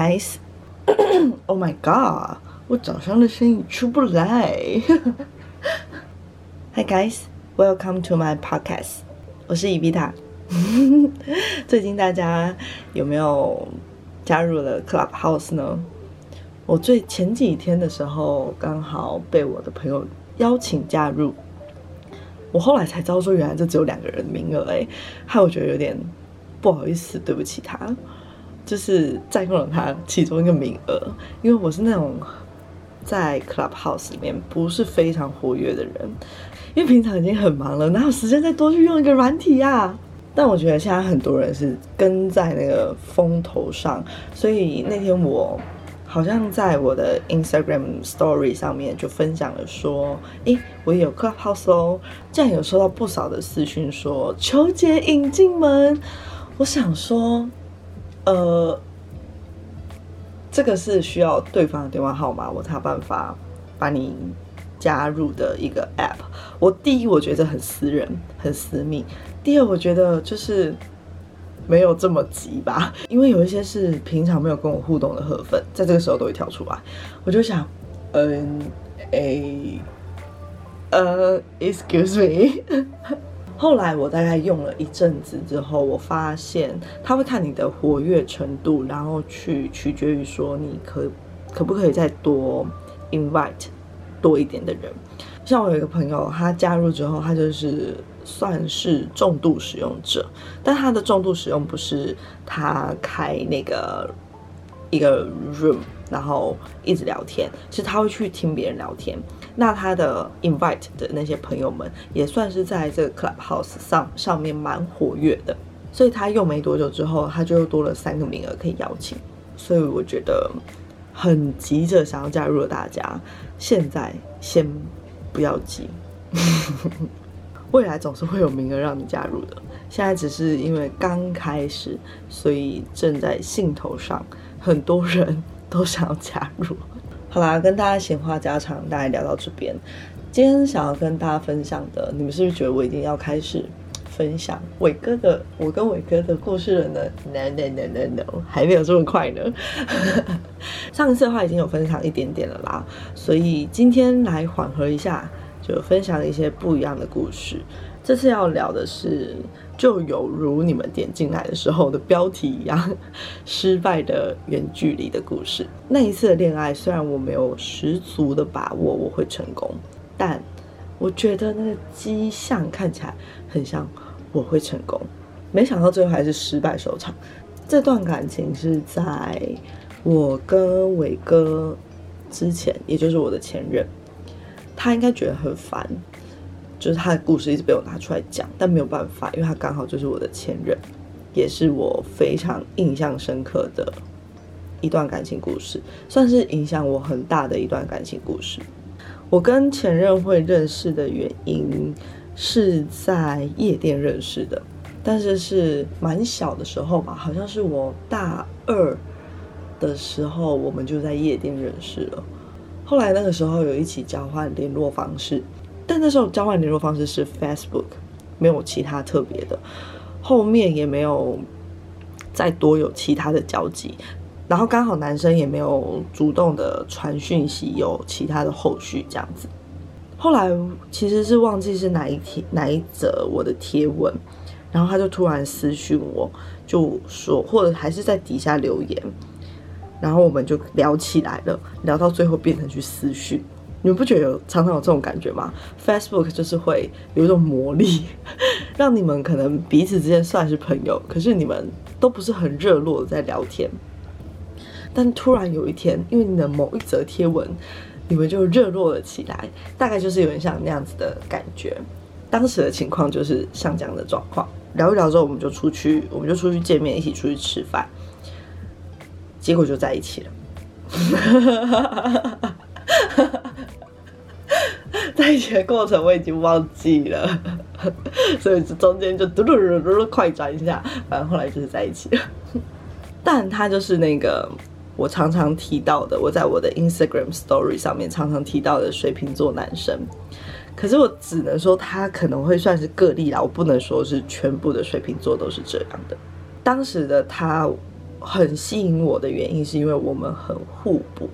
guys. Oh my god，我早上的声音出不来。Hi guys, welcome to my podcast. 我是伊比塔。最近大家有没有加入了 Clubhouse 呢？我最前几天的时候，刚好被我的朋友邀请加入。我后来才知道说，原来这只有两个人名额哎，害我觉得有点不好意思，对不起他。就是占用了他其中一个名额，因为我是那种在 Clubhouse 里面不是非常活跃的人，因为平常已经很忙了，哪有时间再多去用一个软体呀？但我觉得现在很多人是跟在那个风头上，所以那天我好像在我的 Instagram Story 上面就分享了说，诶，我有 Clubhouse 哦，这样有收到不少的私讯说求姐引进门，我想说。呃，这个是需要对方的电话号码，我才有办法把你加入的一个 app。我第一，我觉得很私人，很私密；第二，我觉得就是没有这么急吧，因为有一些是平常没有跟我互动的河粉，在这个时候都会跳出来，我就想嗯 A，呃，Excuse me。后来我大概用了一阵子之后，我发现他会看你的活跃程度，然后去取决于说你可可不可以再多 invite 多一点的人。像我有一个朋友，他加入之后，他就是算是重度使用者，但他的重度使用不是他开那个一个 room，然后一直聊天，是他会去听别人聊天。那他的 invite 的那些朋友们也算是在这个 clubhouse 上上面蛮活跃的，所以他用没多久之后，他就又多了三个名额可以邀请，所以我觉得很急着想要加入的大家，现在先不要急，未来总是会有名额让你加入的，现在只是因为刚开始，所以正在兴头上，很多人都想要加入。好啦，跟大家闲话家常，大概聊到这边。今天想要跟大家分享的，你们是不是觉得我一定要开始分享伟哥的我跟伟哥的故事了呢？No No No No No，还没有这么快呢。上一次的话已经有分享一点点了啦，所以今天来缓和一下，就分享一些不一样的故事。这次要聊的是。就有如你们点进来的时候的标题一样，失败的远距离的故事。那一次的恋爱，虽然我没有十足的把握我会成功，但我觉得那个迹象看起来很像我会成功。没想到最后还是失败收场。这段感情是在我跟伟哥之前，也就是我的前任，他应该觉得很烦。就是他的故事一直被我拿出来讲，但没有办法，因为他刚好就是我的前任，也是我非常印象深刻的一段感情故事，算是影响我很大的一段感情故事。我跟前任会认识的原因是在夜店认识的，但是是蛮小的时候吧，好像是我大二的时候，我们就在夜店认识了。后来那个时候有一起交换联络方式。但那时候交换联络方式是 Facebook，没有其他特别的，后面也没有再多有其他的交集，然后刚好男生也没有主动的传讯息，有其他的后续这样子。后来其实是忘记是哪一天哪一则我的贴文，然后他就突然私讯我，就说或者还是在底下留言，然后我们就聊起来了，聊到最后变成去私讯。你们不觉得有常常有这种感觉吗？Facebook 就是会有一种魔力，让你们可能彼此之间算是朋友，可是你们都不是很热络的在聊天。但突然有一天，因为你的某一则贴文，你们就热络了起来，大概就是有点像那样子的感觉。当时的情况就是像这样的状况，聊一聊之后，我们就出去，我们就出去见面，一起出去吃饭，结果就在一起了。在一起的过程我已经忘记了，所以中间就嘟嘟嘟嘟嘟快转一下，反正后来就是在一起了。但他就是那个我常常提到的，我在我的 Instagram Story 上面常常提到的水瓶座男生。可是我只能说他可能会算是个例啦，我不能说是全部的水瓶座都是这样的。当时的他很吸引我的原因，是因为我们很互补。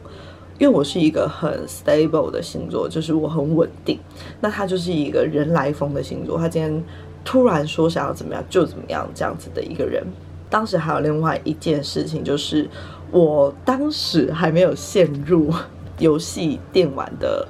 因为我是一个很 stable 的星座，就是我很稳定。那他就是一个人来疯的星座，他今天突然说想要怎么样就怎么样这样子的一个人。当时还有另外一件事情，就是我当时还没有陷入游戏电玩的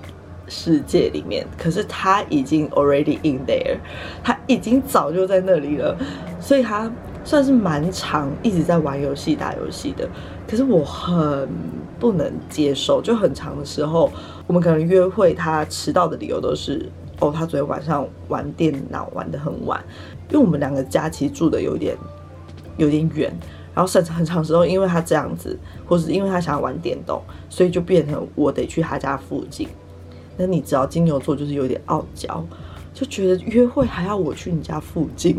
世界里面，可是他已经 already in there，他已经早就在那里了，所以他算是蛮长一直在玩游戏、打游戏的。可是我很不能接受，就很长的时候，我们可能约会，他迟到的理由都是哦，他昨天晚上玩电脑玩的很晚，因为我们两个家其实住的有点有点远，然后甚至很长时候，因为他这样子，或是因为他想要玩电动，所以就变成我得去他家附近。那你知道金牛座就是有点傲娇，就觉得约会还要我去你家附近。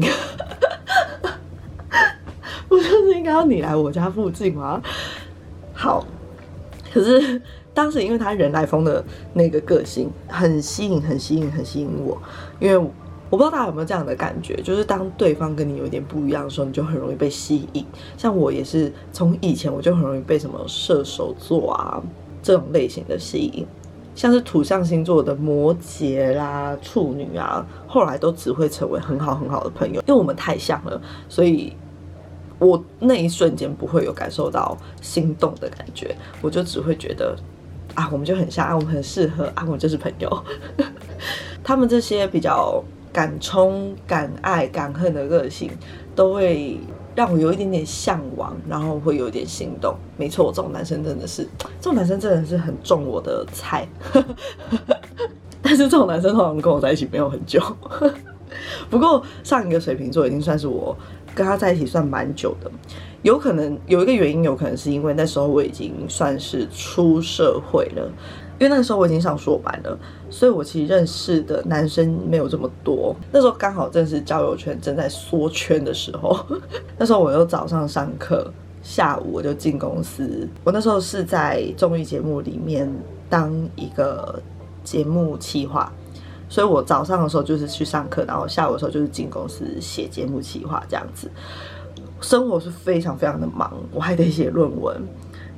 不就是应该要你来我家附近吗？好，可是当时因为他人来疯的那个个性很吸引，很吸引，很吸引我。因为我不知道大家有没有这样的感觉，就是当对方跟你有一点不一样的时候，你就很容易被吸引。像我也是从以前我就很容易被什么射手座啊这种类型的吸引，像是土象星座的摩羯啦、处女啊，后来都只会成为很好很好的朋友，因为我们太像了，所以。我那一瞬间不会有感受到心动的感觉，我就只会觉得啊，我们就很像啊，我们很适合啊，我们就是朋友。他们这些比较敢冲、敢爱、敢恨的个性，都会让我有一点点向往，然后会有一点心动。没错，这种男生真的是，这种男生真的是很中我的菜。但是这种男生通常跟我在一起没有很久。不过上一个水瓶座已经算是我。跟他在一起算蛮久的，有可能有一个原因，有可能是因为那时候我已经算是出社会了，因为那时候我已经上硕班了，所以我其实认识的男生没有这么多。那时候刚好正是交友圈正在缩圈的时候，那时候我又早上上课，下午我就进公司。我那时候是在综艺节目里面当一个节目企划。所以我早上的时候就是去上课，然后下午的时候就是进公司写节目企划这样子，生活是非常非常的忙，我还得写论文，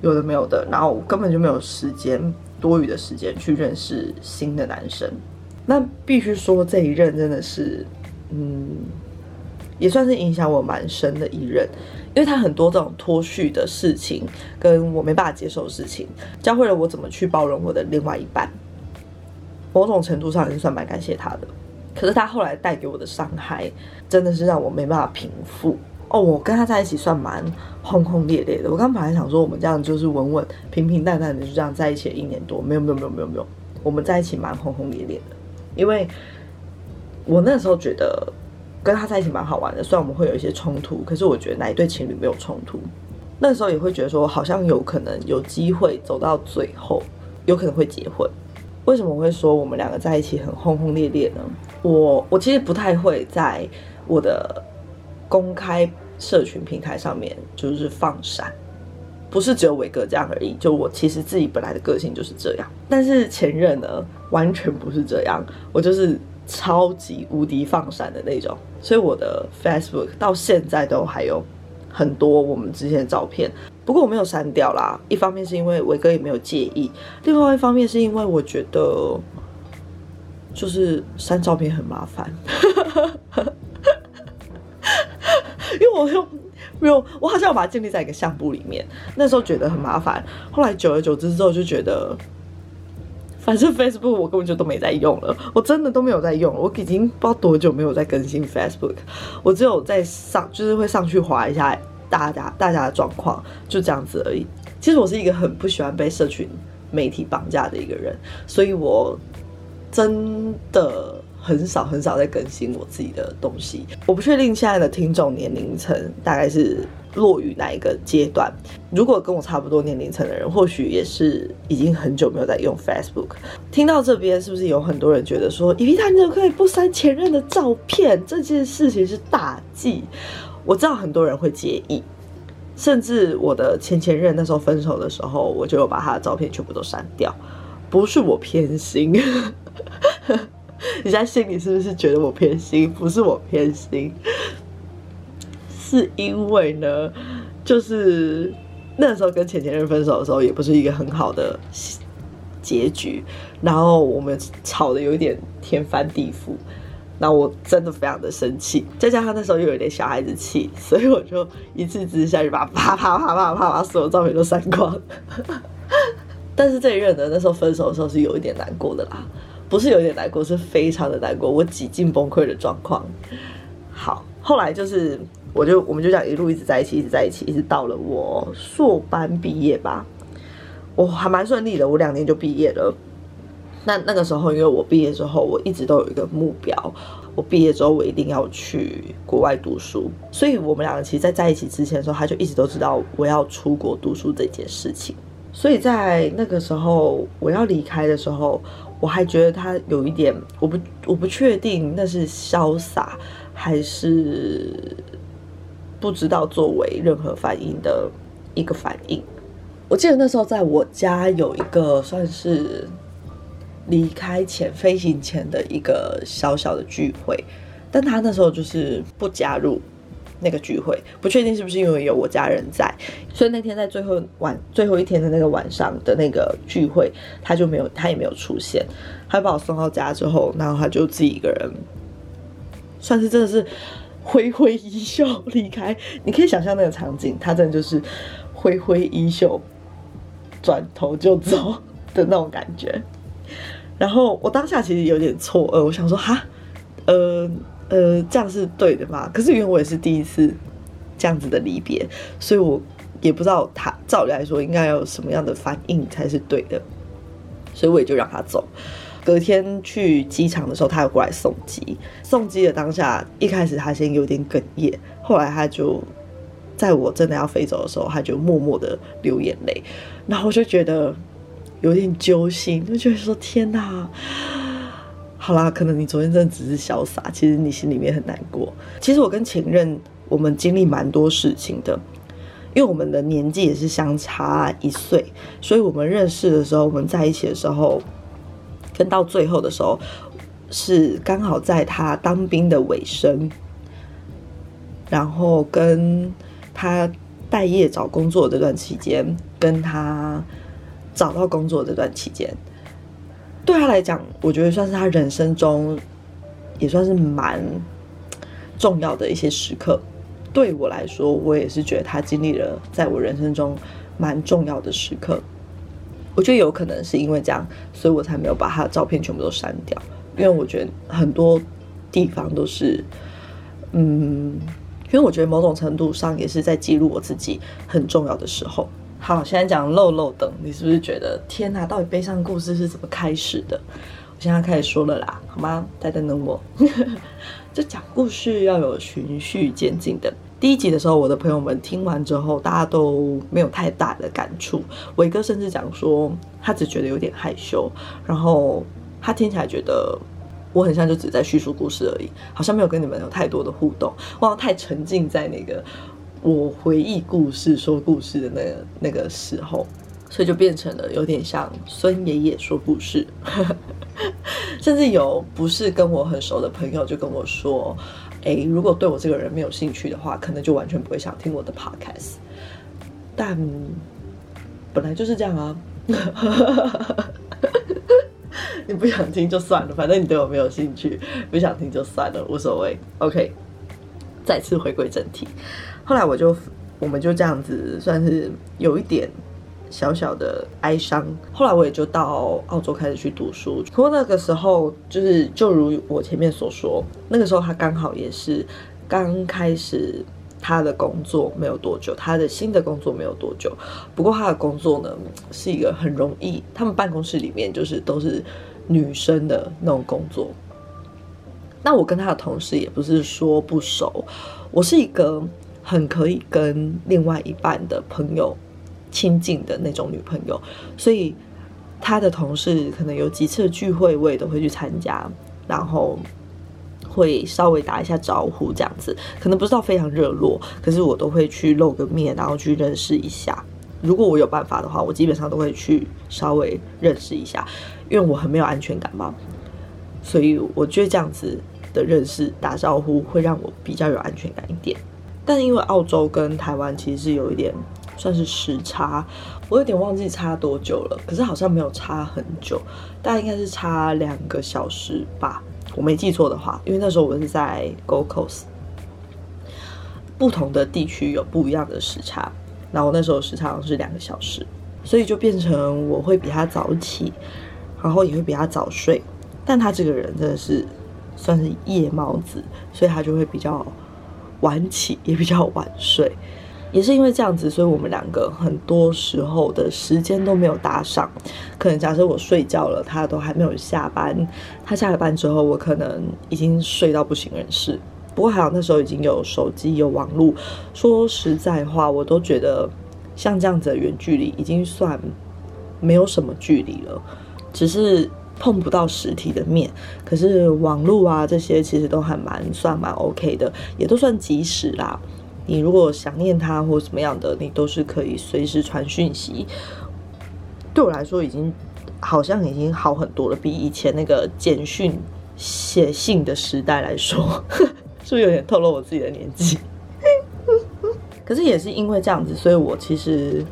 有的没有的，然后根本就没有时间多余的时间去认识新的男生。那必须说这一任真的是，嗯，也算是影响我蛮深的一任，因为他很多这种脱序的事情，跟我没办法接受的事情，教会了我怎么去包容我的另外一半。某种程度上也是算蛮感谢他的，可是他后来带给我的伤害，真的是让我没办法平复哦。我跟他在一起算蛮轰轰烈烈的。我刚本来想说我们这样就是稳稳平平淡淡的就这样在一起一年多，没有没有没有没有没有，我们在一起蛮轰轰烈烈的。因为我那时候觉得跟他在一起蛮好玩的，虽然我们会有一些冲突，可是我觉得哪一对情侣没有冲突？那时候也会觉得说好像有可能有机会走到最后，有可能会结婚。为什么会说我们两个在一起很轰轰烈烈呢？我我其实不太会在我的公开社群平台上面就是放闪，不是只有伟哥这样而已。就我其实自己本来的个性就是这样，但是前任呢完全不是这样，我就是超级无敌放闪的那种。所以我的 Facebook 到现在都还有很多我们之前的照片。不过我没有删掉啦，一方面是因为伟哥也没有介意，另外一方面是因为我觉得就是删照片很麻烦，因为我又没有，我好像要把它建立在一个相簿里面，那时候觉得很麻烦，后来久而久之之后就觉得，反正 Facebook 我根本就都没在用了，我真的都没有在用，我已经不知道多久没有在更新 Facebook，我只有在上就是会上去划一下。大家大家的状况就这样子而已。其实我是一个很不喜欢被社群媒体绑架的一个人，所以我真的很少很少在更新我自己的东西。我不确定现在的听众年龄层大概是落于哪一个阶段。如果跟我差不多年龄层的人，或许也是已经很久没有在用 Facebook。听到这边，是不是有很多人觉得说，伊丽塔你怎么可以不删前任的照片？这件事情是大忌。我知道很多人会介意，甚至我的前前任那时候分手的时候，我就把他的照片全部都删掉。不是我偏心，你在心里是不是觉得我偏心？不是我偏心，是因为呢，就是那时候跟前前任分手的时候，也不是一个很好的结局，然后我们吵的有点天翻地覆。那我真的非常的生气，再加上那时候又有点小孩子气，所以我就一次之下就把啪啪啪啪啪把所有照片都删光。但是这一任呢，那时候分手的时候是有一点难过的啦，不是有一点难过，是非常的难过，我几近崩溃的状况。好，后来就是我就我们就这样一路一直在一起，一直在一起，一直到了我硕班毕业吧，我还蛮顺利的，我两年就毕业了。那那个时候，因为我毕业之后，我一直都有一个目标，我毕业之后我一定要去国外读书。所以，我们两个其实，在在一起之前的时候，他就一直都知道我要出国读书这件事情。所以在那个时候，我要离开的时候，我还觉得他有一点，我不我不确定那是潇洒还是不知道作为任何反应的一个反应。我记得那时候在我家有一个算是。离开前飞行前的一个小小的聚会，但他那时候就是不加入那个聚会，不确定是不是因为有我家人在，所以那天在最后晚最后一天的那个晚上的那个聚会，他就没有他也没有出现，他把我送到家之后，然后他就自己一个人，算是真的是挥挥衣袖离开。你可以想象那个场景，他真的就是挥挥衣袖，转头就走的那种感觉。然后我当下其实有点错愕，我想说哈，呃呃，这样是对的吗？可是因为我也是第一次这样子的离别，所以我也不知道他照理来说应该有什么样的反应才是对的，所以我也就让他走。隔天去机场的时候，他又过来送机。送机的当下，一开始他先有点哽咽，后来他就在我真的要飞走的时候，他就默默的流眼泪，然后我就觉得。有点揪心，就觉得说天哪，好啦，可能你昨天真的只是潇洒，其实你心里面很难过。其实我跟前任我们经历蛮多事情的，因为我们的年纪也是相差一岁，所以我们认识的时候，我们在一起的时候，跟到最后的时候，是刚好在他当兵的尾声，然后跟他待业找工作这段期间，跟他。找到工作这段期间，对他来讲，我觉得算是他人生中也算是蛮重要的一些时刻。对我来说，我也是觉得他经历了在我人生中蛮重要的时刻。我觉得有可能是因为这样，所以我才没有把他的照片全部都删掉。因为我觉得很多地方都是，嗯，因为我觉得某种程度上也是在记录我自己很重要的时候。好，现在讲漏漏等，你是不是觉得天哪？到底悲伤故事是怎么开始的？我现在开始说了啦，好吗？再等等我。这讲故事要有循序渐进的。第一集的时候，我的朋友们听完之后，大家都没有太大的感触。伟哥甚至讲说，他只觉得有点害羞，然后他听起来觉得我很像就只在叙述故事而已，好像没有跟你们有太多的互动，忘太沉浸在那个。我回忆故事、说故事的那个那个时候，所以就变成了有点像孙爷爷说故事，甚至有不是跟我很熟的朋友就跟我说：“哎，如果对我这个人没有兴趣的话，可能就完全不会想听我的 podcast。”但本来就是这样啊，你不想听就算了，反正你对我没有兴趣，不想听就算了，无所谓。OK，再次回归正题。后来我就，我们就这样子，算是有一点小小的哀伤。后来我也就到澳洲开始去读书。不过那个时候，就是就如我前面所说，那个时候他刚好也是刚开始他的工作没有多久，他的新的工作没有多久。不过他的工作呢，是一个很容易，他们办公室里面就是都是女生的那种工作。那我跟他的同事也不是说不熟，我是一个。很可以跟另外一半的朋友亲近的那种女朋友，所以他的同事可能有几次聚会，我也都会去参加，然后会稍微打一下招呼，这样子可能不知道非常热络，可是我都会去露个面，然后去认识一下。如果我有办法的话，我基本上都会去稍微认识一下，因为我很没有安全感嘛，所以我觉得这样子的认识打招呼会让我比较有安全感一点。但因为澳洲跟台湾其实是有一点算是时差，我有点忘记差多久了，可是好像没有差很久，大概应该是差两个小时吧，我没记错的话，因为那时候我是在 Gocos，不同的地区有不一样的时差，然后那时候时差好像是两个小时，所以就变成我会比他早起，然后也会比他早睡，但他这个人真的是算是夜猫子，所以他就会比较。晚起也比较晚睡，也是因为这样子，所以我们两个很多时候的时间都没有搭上。可能假设我睡觉了，他都还没有下班；他下了班之后，我可能已经睡到不省人事。不过还好那时候已经有手机有网络。说实在话，我都觉得像这样子的远距离已经算没有什么距离了，只是。碰不到实体的面，可是网络啊这些其实都还蛮算蛮 OK 的，也都算及时啦。你如果想念他或什么样的，你都是可以随时传讯息。对我来说，已经好像已经好很多了，比以前那个简讯写信的时代来说，是不是有点透露我自己的年纪？可是也是因为这样子，所以我其实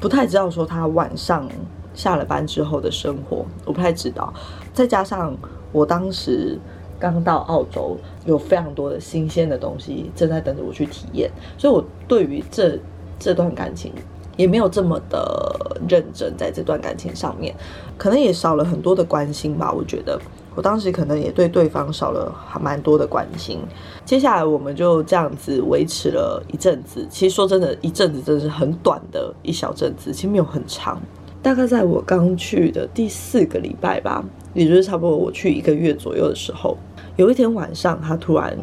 不太知道说他晚上。下了班之后的生活，我不太知道。再加上我当时刚到澳洲，有非常多的新鲜的东西正在等着我去体验，所以我对于这这段感情也没有这么的认真，在这段感情上面，可能也少了很多的关心吧。我觉得我当时可能也对对方少了还蛮多的关心。接下来我们就这样子维持了一阵子，其实说真的，一阵子真的是很短的一小阵子，其实没有很长。大概在我刚去的第四个礼拜吧，也就是差不多我去一个月左右的时候，有一天晚上，他突然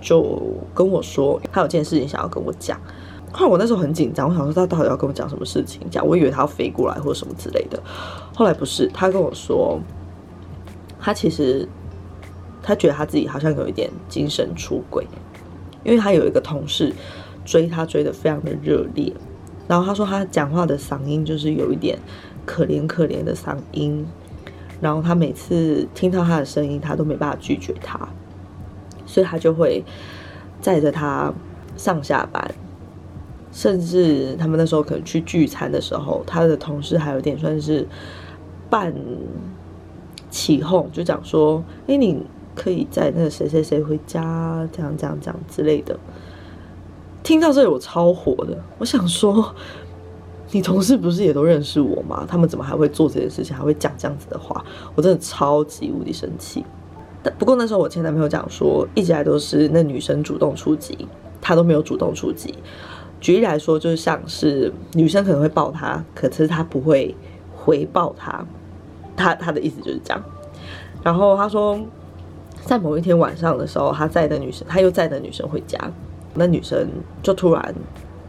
就跟我说，他有件事情想要跟我讲。后来我那时候很紧张，我想说他到底要跟我讲什么事情？讲我以为他要飞过来或什么之类的。后来不是，他跟我说，他其实他觉得他自己好像有一点精神出轨，因为他有一个同事追他追的非常的热烈。然后他说他讲话的嗓音就是有一点可怜可怜的嗓音，然后他每次听到他的声音，他都没办法拒绝他，所以他就会载着他上下班，甚至他们那时候可能去聚餐的时候，他的同事还有点算是半起哄，就讲说：“哎，你可以载那个谁谁谁回家，这样这样这样之类的。”听到这里我超火的，我想说，你同事不是也都认识我吗？他们怎么还会做这件事情，还会讲这样子的话？我真的超级无敌生气。但不过那时候我前男朋友讲说，一直来都是那女生主动出击，他都没有主动出击。举例来说，就是像是女生可能会抱他，可是他不会回报他。他他的意思就是这样。然后他说，在某一天晚上的时候，他在的女生，他又在的女生回家。那女生就突然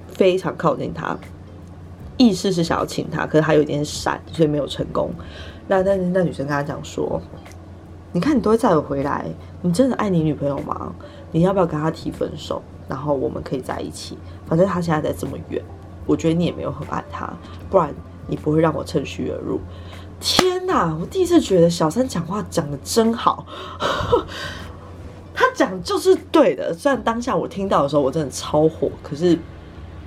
非常靠近他，意思是想要亲他，可是他有点闪，所以没有成功。那但是那女生跟他讲说：“你看你都会载我回来，你真的爱你女朋友吗？你要不要跟他提分手？然后我们可以在一起。反正他现在在这么远，我觉得你也没有很爱他，不然你不会让我趁虚而入。”天哪！我第一次觉得小三讲话讲的真好。他讲就是对的，虽然当下我听到的时候我真的超火，可是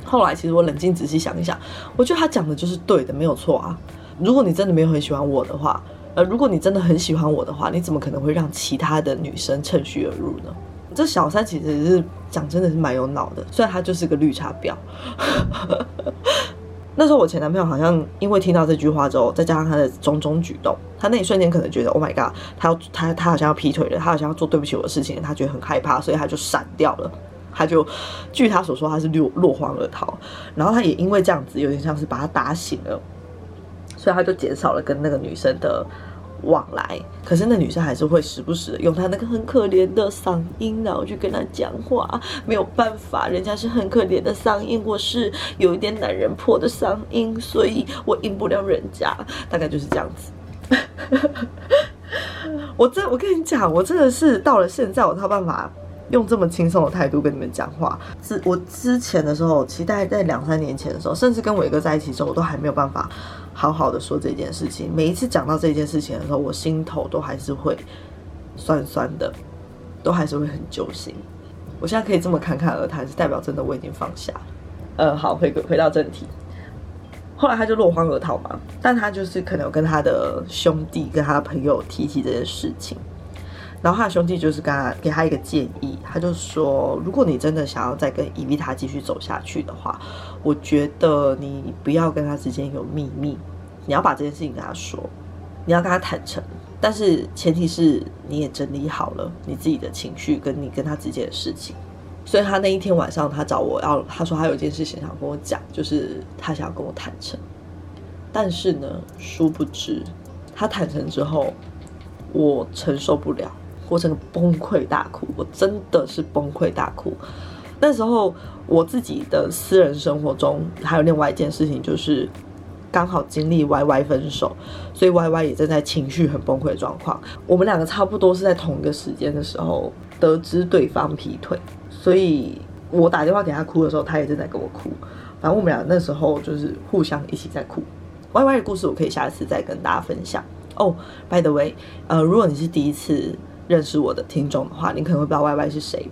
后来其实我冷静仔细想一想，我觉得他讲的就是对的，没有错啊。如果你真的没有很喜欢我的话，呃，如果你真的很喜欢我的话，你怎么可能会让其他的女生趁虚而入呢？这小三其实是讲真的是蛮有脑的，虽然他就是个绿茶婊。那时候我前男朋友好像因为听到这句话之后，再加上他的种种举动，他那一瞬间可能觉得 Oh my god，他要他他好像要劈腿了，他好像要做对不起我的事情，他觉得很害怕，所以他就闪掉了。他就据他所说，他是落落荒而逃。然后他也因为这样子，有点像是把他打醒了，所以他就减少了跟那个女生的。往来，可是那女生还是会时不时的用她那个很可怜的嗓音，然后去跟他讲话。没有办法，人家是很可怜的嗓音，我是有一点男人破的嗓音，所以我赢不了人家。大概就是这样子。我真，我跟你讲，我真的是到了现在，我才有办法用这么轻松的态度跟你们讲话。之我之前的时候，期待在两三年前的时候，甚至跟伟哥在一起之后，我都还没有办法。好好的说这件事情，每一次讲到这件事情的时候，我心头都还是会酸酸的，都还是会很揪心。我现在可以这么侃侃而谈，是代表真的我已经放下了。呃，好，回回到正题。后来他就落荒而逃嘛，但他就是可能有跟他的兄弟、跟他的朋友提起这件事情，然后他的兄弟就是跟他给他一个建议，他就说，如果你真的想要再跟伊维塔继续走下去的话，我觉得你不要跟他之间有秘密，你要把这件事情跟他说，你要跟他坦诚，但是前提是你也整理好了你自己的情绪，跟你跟他之间的事情。所以他那一天晚上，他找我要，他说他有一件事情想跟我讲，就是他想要跟我坦诚。但是呢，殊不知他坦诚之后，我承受不了，我整个崩溃大哭，我真的是崩溃大哭。那时候我自己的私人生活中还有另外一件事情，就是刚好经历 Y Y 分手，所以 Y Y 也正在情绪很崩溃的状况。我们两个差不多是在同一个时间的时候得知对方劈腿。所以我打电话给他哭的时候，他也正在跟我哭。反正我们俩那时候就是互相一起在哭。Y Y 的故事我可以下次再跟大家分享哦。By the way，呃，如果你是第一次认识我的听众的话，你可能会不知道 Y Y 是谁。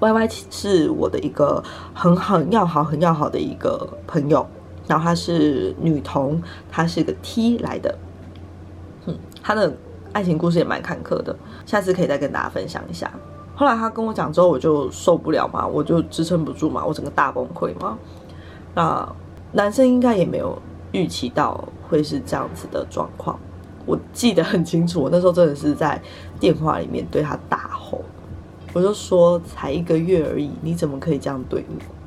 Y Y 是我的一个很很要好、很要好的一个朋友，然后她是女童，她是个 T 来的。嗯，她的爱情故事也蛮坎坷的，下次可以再跟大家分享一下。后来他跟我讲之后，我就受不了嘛，我就支撑不住嘛，我整个大崩溃嘛。那男生应该也没有预期到会是这样子的状况。我记得很清楚，我那时候真的是在电话里面对他大吼，我就说才一个月而已，你怎么可以这样对我？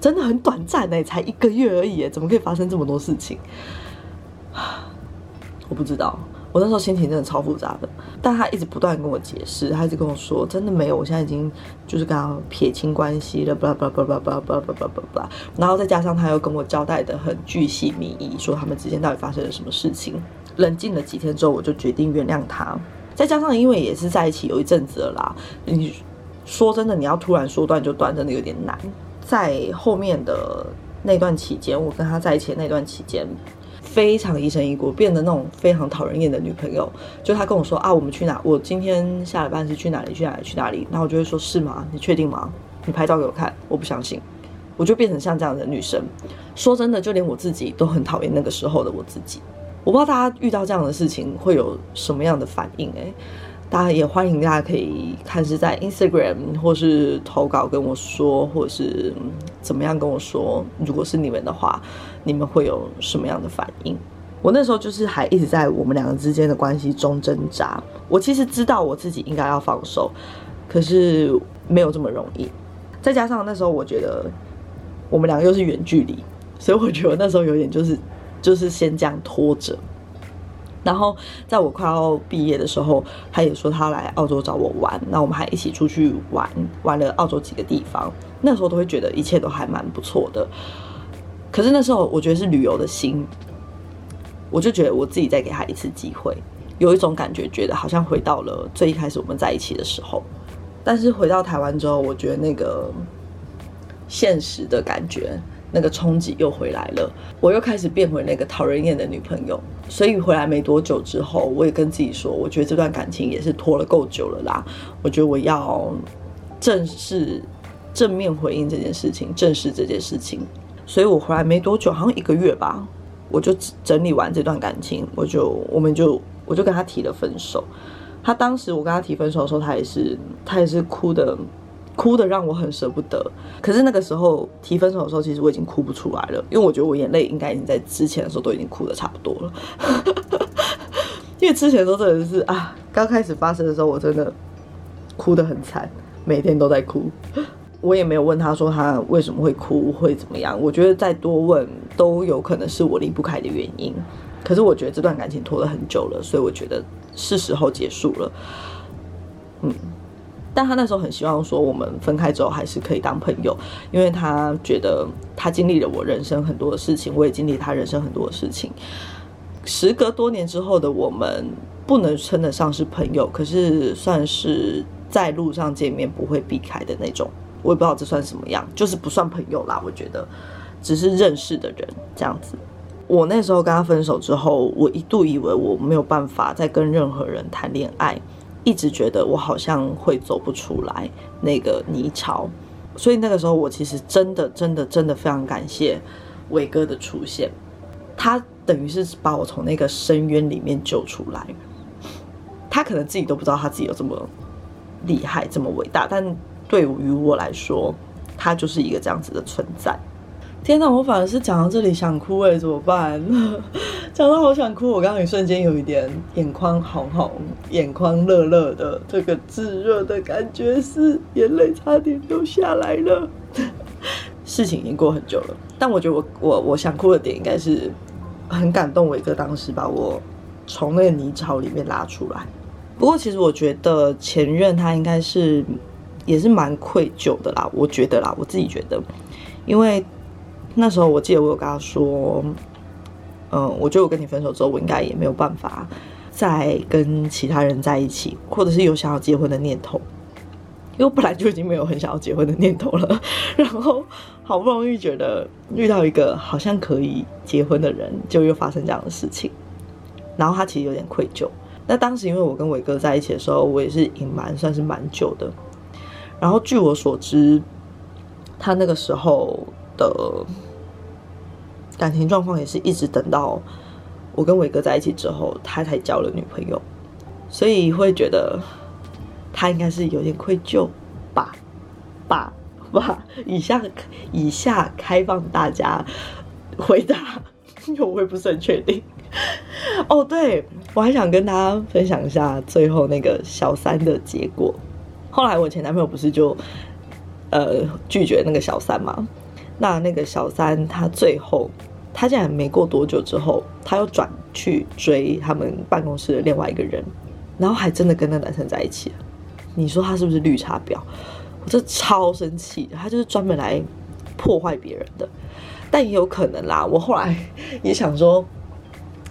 真的很短暂呢，才一个月而已，怎么可以发生这么多事情？我不知道。我那时候心情真的超复杂的，但他一直不断跟我解释，他一直跟我说真的没有，我现在已经就是跟他撇清关系了，巴拉巴拉巴拉巴拉巴拉巴拉巴拉，然后再加上他又跟我交代的很巨细靡遗，说他们之间到底发生了什么事情。冷静了几天之后，我就决定原谅他。再加上因为也是在一起有一阵子了啦，你说真的，你要突然说断就断，真的有点难。在后面的那段期间，我跟他在一起的那段期间。非常疑神疑鬼，变得那种非常讨人厌的女朋友。就他跟我说啊，我们去哪？我今天下了班是去哪里？去哪里？去哪里？然后我就会说，是吗？你确定吗？你拍照给我看，我不相信。我就变成像这样的女生。说真的，就连我自己都很讨厌那个时候的我自己。我不知道大家遇到这样的事情会有什么样的反应？诶，大家也欢迎大家可以看是在 Instagram 或是投稿跟我说，或者是怎么样跟我说。如果是你们的话，你们会有什么样的反应？我那时候就是还一直在我们两个之间的关系中挣扎。我其实知道我自己应该要放手，可是没有这么容易。再加上那时候我觉得我们两个又是远距离，所以我觉得那时候有点就是就是先这样拖着。然后在我快要毕业的时候，他也说他来澳洲找我玩，那我们还一起出去玩，玩了澳洲几个地方。那时候都会觉得一切都还蛮不错的。可是那时候我觉得是旅游的心，我就觉得我自己再给他一次机会，有一种感觉，觉得好像回到了最一开始我们在一起的时候。但是回到台湾之后，我觉得那个现实的感觉。那个冲击又回来了，我又开始变回那个讨人厌的女朋友。所以回来没多久之后，我也跟自己说，我觉得这段感情也是拖了够久了啦。我觉得我要正式正面回应这件事情，正视这件事情。所以我回来没多久，好像一个月吧，我就整理完这段感情，我就我们就我就跟他提了分手。他当时我跟他提分手的时候，他也是他也是哭的。哭的让我很舍不得，可是那个时候提分手的时候，其实我已经哭不出来了，因为我觉得我眼泪应该已经在之前的时候都已经哭的差不多了。因为之前的时候真的是啊，刚开始发生的时候，我真的哭得很惨，每天都在哭。我也没有问他说他为什么会哭，会怎么样。我觉得再多问都有可能是我离不开的原因。可是我觉得这段感情拖了很久了，所以我觉得是时候结束了。嗯。但他那时候很希望说，我们分开之后还是可以当朋友，因为他觉得他经历了我人生很多的事情，我也经历他人生很多的事情。时隔多年之后的我们，不能称得上是朋友，可是算是在路上见面不会避开的那种。我也不知道这算什么样，就是不算朋友啦。我觉得只是认识的人这样子。我那时候跟他分手之后，我一度以为我没有办法再跟任何人谈恋爱。一直觉得我好像会走不出来那个泥潮，所以那个时候我其实真的真的真的非常感谢伟哥的出现，他等于是把我从那个深渊里面救出来。他可能自己都不知道他自己有这么厉害、这么伟大，但对于我来说，他就是一个这样子的存在。天哪，我反而是讲到这里想哭哎，怎么办？讲到好想哭，我刚刚一瞬间有一点眼眶红红、眼眶热热的，这个炙热的感觉是眼泪差点流下来了。事情已经过很久了，但我觉得我我我想哭的点应该是很感动伟哥当时把我从那个泥沼里面拉出来。不过其实我觉得前任他应该是也是蛮愧疚的啦，我觉得啦，我自己觉得，因为。那时候我记得我有跟他说，嗯，我觉得我跟你分手之后，我应该也没有办法再跟其他人在一起，或者是有想要结婚的念头，因为我本来就已经没有很想要结婚的念头了。然后好不容易觉得遇到一个好像可以结婚的人，就又发生这样的事情，然后他其实有点愧疚。那当时因为我跟伟哥在一起的时候，我也是隐瞒算是蛮久的。然后据我所知，他那个时候的。感情状况也是一直等到我跟伟哥在一起之后，他才交了女朋友，所以会觉得他应该是有点愧疚吧，吧吧。以下以下开放大家回答，因为我也不是很确定。哦，对我还想跟大家分享一下最后那个小三的结果。后来我前男朋友不是就呃拒绝那个小三嘛？那那个小三他最后。他竟然没过多久之后，他又转去追他们办公室的另外一个人，然后还真的跟那男生在一起。你说他是不是绿茶婊？我这超生气，他就是专门来破坏别人的。但也有可能啦，我后来也想说，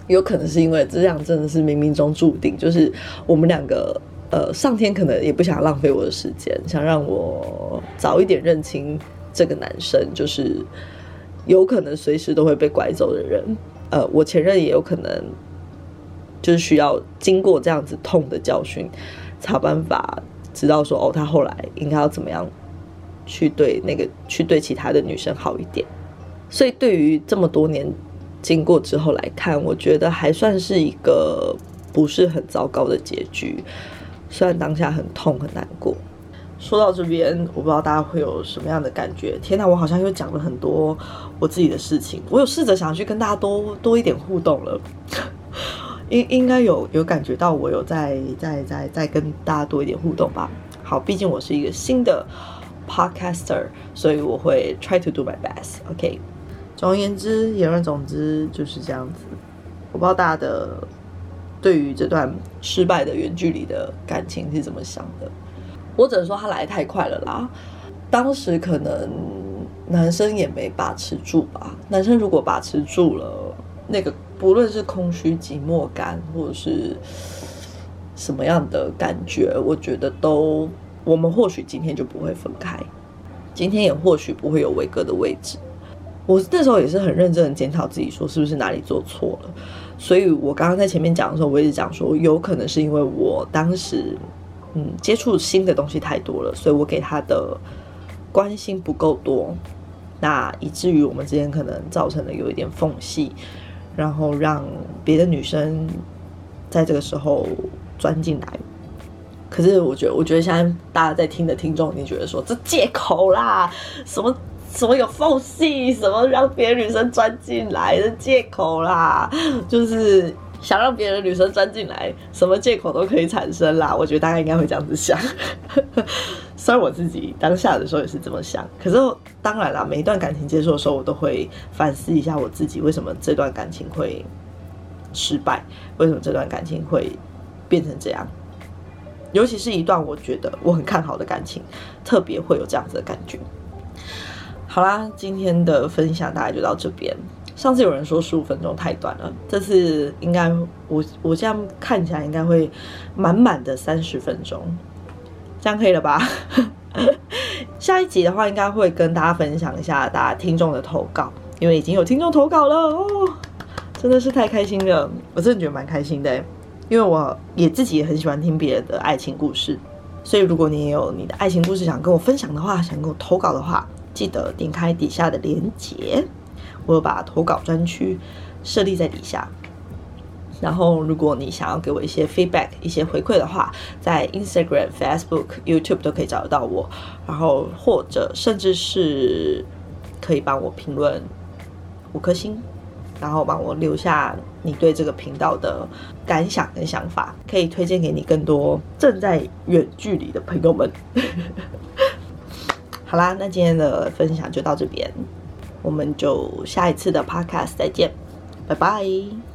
有可能是因为这样真的是冥冥中注定，就是我们两个，呃，上天可能也不想浪费我的时间，想让我早一点认清这个男生，就是。有可能随时都会被拐走的人，呃，我前任也有可能，就是需要经过这样子痛的教训，才有办法知道说，哦，他后来应该要怎么样去对那个去对其他的女生好一点。所以，对于这么多年经过之后来看，我觉得还算是一个不是很糟糕的结局，虽然当下很痛很难过。说到这边，我不知道大家会有什么样的感觉。天哪，我好像又讲了很多我自己的事情。我有试着想去跟大家多多一点互动了，应应该有有感觉到我有在在在在跟大家多一点互动吧。好，毕竟我是一个新的 podcaster，所以我会 try to do my best。OK，总而言之，言而总之就是这样子。我不知道大家的对于这段失败的远距离的感情是怎么想的。我只能说他来太快了啦，当时可能男生也没把持住吧。男生如果把持住了，那个不论是空虚、寂寞感，或者是什么样的感觉，我觉得都，我们或许今天就不会分开，今天也或许不会有伟哥的位置。我那时候也是很认真的检讨自己，说是不是哪里做错了。所以我刚刚在前面讲的时候，我一直讲说，有可能是因为我当时。嗯，接触新的东西太多了，所以我给他的关心不够多，那以至于我们之间可能造成了有一点缝隙，然后让别的女生在这个时候钻进来。可是我觉得，我觉得现在大家在听的听众，你觉得说这借口啦，什么什么有缝隙，什么让别的女生钻进来的借口啦，就是。想让别的女生钻进来，什么借口都可以产生啦。我觉得大家应该会这样子想，虽然我自己当下的时候也是这么想。可是当然啦，每一段感情结束的时候，我都会反思一下我自己，为什么这段感情会失败，为什么这段感情会变成这样。尤其是一段我觉得我很看好的感情，特别会有这样子的感觉。好啦，今天的分享大概就到这边。上次有人说十五分钟太短了，这次应该我我这样看起来应该会满满的三十分钟，这样可以了吧？下一集的话应该会跟大家分享一下大家听众的投稿，因为已经有听众投稿了哦，真的是太开心了，我真的觉得蛮开心的。因为我也自己也很喜欢听别人的爱情故事，所以如果你也有你的爱情故事想跟我分享的话，想跟我投稿的话，记得点开底下的链接，我把投稿专区设立在底下。然后，如果你想要给我一些 feedback、一些回馈的话，在 Instagram、Facebook、YouTube 都可以找得到我。然后，或者甚至是可以帮我评论五颗星，然后帮我留下你对这个频道的感想跟想法，可以推荐给你更多正在远距离的朋友们。好啦，那今天的分享就到这边，我们就下一次的 Podcast 再见，拜拜。